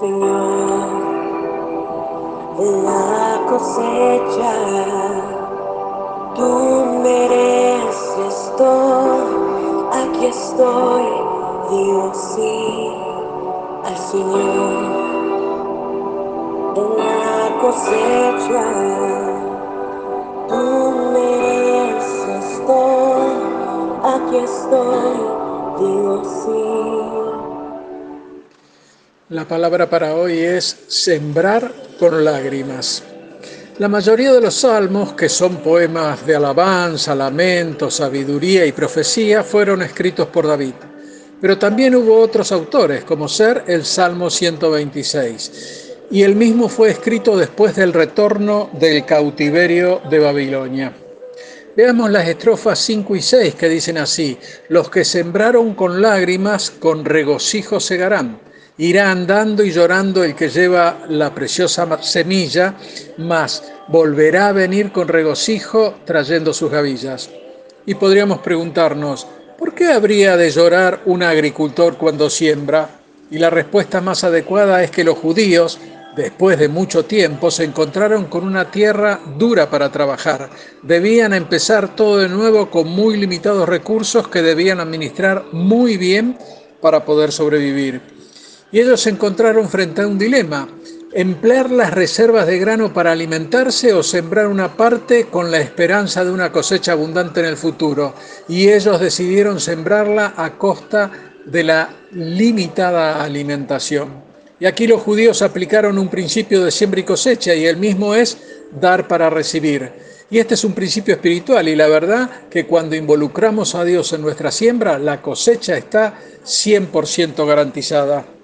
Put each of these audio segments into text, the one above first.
Señor, la cosecha. Tú mereces todo, aquí estoy, Dios, sí, al Señor, en la cosecha. Tú mereces todo, aquí estoy, Dios, sí. La palabra para hoy es sembrar con lágrimas. La mayoría de los salmos, que son poemas de alabanza, lamento, sabiduría y profecía, fueron escritos por David. Pero también hubo otros autores, como ser el Salmo 126. Y el mismo fue escrito después del retorno del cautiverio de Babilonia. Veamos las estrofas 5 y 6 que dicen así, los que sembraron con lágrimas, con regocijo segarán Irá andando y llorando el que lleva la preciosa semilla, mas volverá a venir con regocijo trayendo sus gavillas. Y podríamos preguntarnos, ¿por qué habría de llorar un agricultor cuando siembra? Y la respuesta más adecuada es que los judíos, después de mucho tiempo, se encontraron con una tierra dura para trabajar. Debían empezar todo de nuevo con muy limitados recursos que debían administrar muy bien para poder sobrevivir y ellos se encontraron frente a un dilema, emplear las reservas de grano para alimentarse o sembrar una parte con la esperanza de una cosecha abundante en el futuro. Y ellos decidieron sembrarla a costa de la limitada alimentación. Y aquí los judíos aplicaron un principio de siembra y cosecha y el mismo es dar para recibir. Y este es un principio espiritual y la verdad que cuando involucramos a Dios en nuestra siembra, la cosecha está 100% garantizada.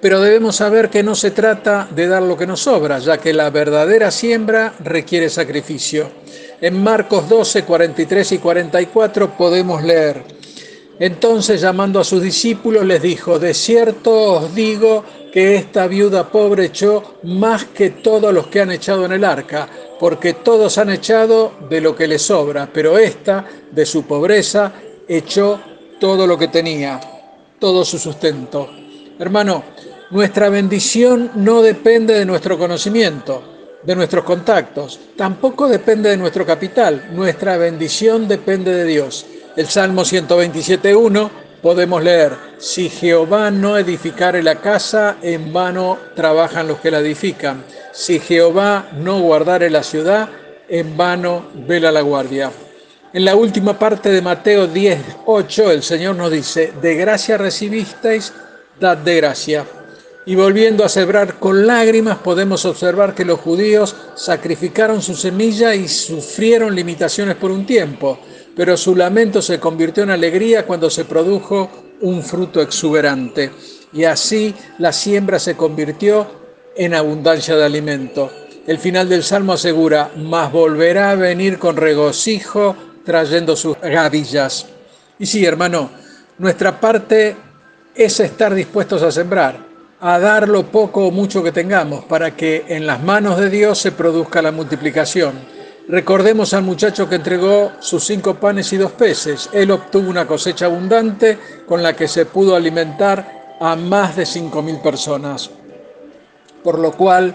Pero debemos saber que no se trata de dar lo que nos sobra, ya que la verdadera siembra requiere sacrificio. En Marcos 12, 43 y 44 podemos leer, entonces llamando a sus discípulos les dijo, de cierto os digo que esta viuda pobre echó más que todos los que han echado en el arca, porque todos han echado de lo que les sobra, pero esta, de su pobreza, echó todo lo que tenía, todo su sustento. Hermano, nuestra bendición no depende de nuestro conocimiento, de nuestros contactos, tampoco depende de nuestro capital. Nuestra bendición depende de Dios. El Salmo 127.1 podemos leer, si Jehová no edificare la casa, en vano trabajan los que la edifican. Si Jehová no guardare la ciudad, en vano vela la guardia. En la última parte de Mateo 10.8 el Señor nos dice, de gracia recibisteis, dad de gracia. Y volviendo a sembrar con lágrimas, podemos observar que los judíos sacrificaron su semilla y sufrieron limitaciones por un tiempo, pero su lamento se convirtió en alegría cuando se produjo un fruto exuberante. Y así la siembra se convirtió en abundancia de alimento. El final del Salmo asegura, mas volverá a venir con regocijo trayendo sus gavillas. Y sí, hermano, nuestra parte es estar dispuestos a sembrar a dar lo poco o mucho que tengamos para que en las manos de Dios se produzca la multiplicación. Recordemos al muchacho que entregó sus cinco panes y dos peces. Él obtuvo una cosecha abundante con la que se pudo alimentar a más de cinco mil personas. Por lo cual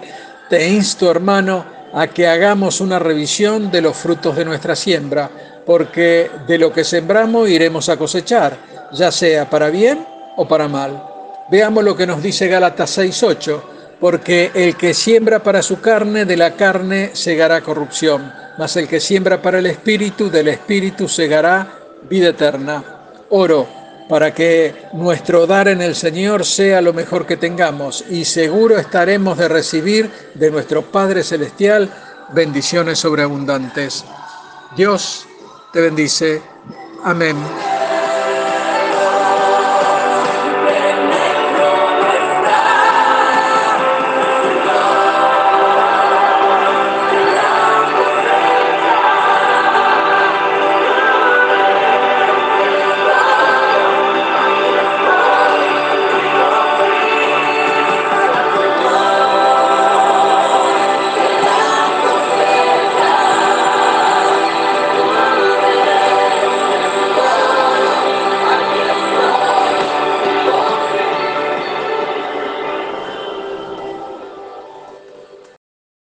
te insto, hermano, a que hagamos una revisión de los frutos de nuestra siembra, porque de lo que sembramos iremos a cosechar, ya sea para bien o para mal. Veamos lo que nos dice Gálatas 6:8, porque el que siembra para su carne, de la carne segará corrupción, mas el que siembra para el espíritu, del espíritu segará vida eterna. Oro para que nuestro dar en el Señor sea lo mejor que tengamos y seguro estaremos de recibir de nuestro Padre Celestial bendiciones sobreabundantes. Dios te bendice. Amén.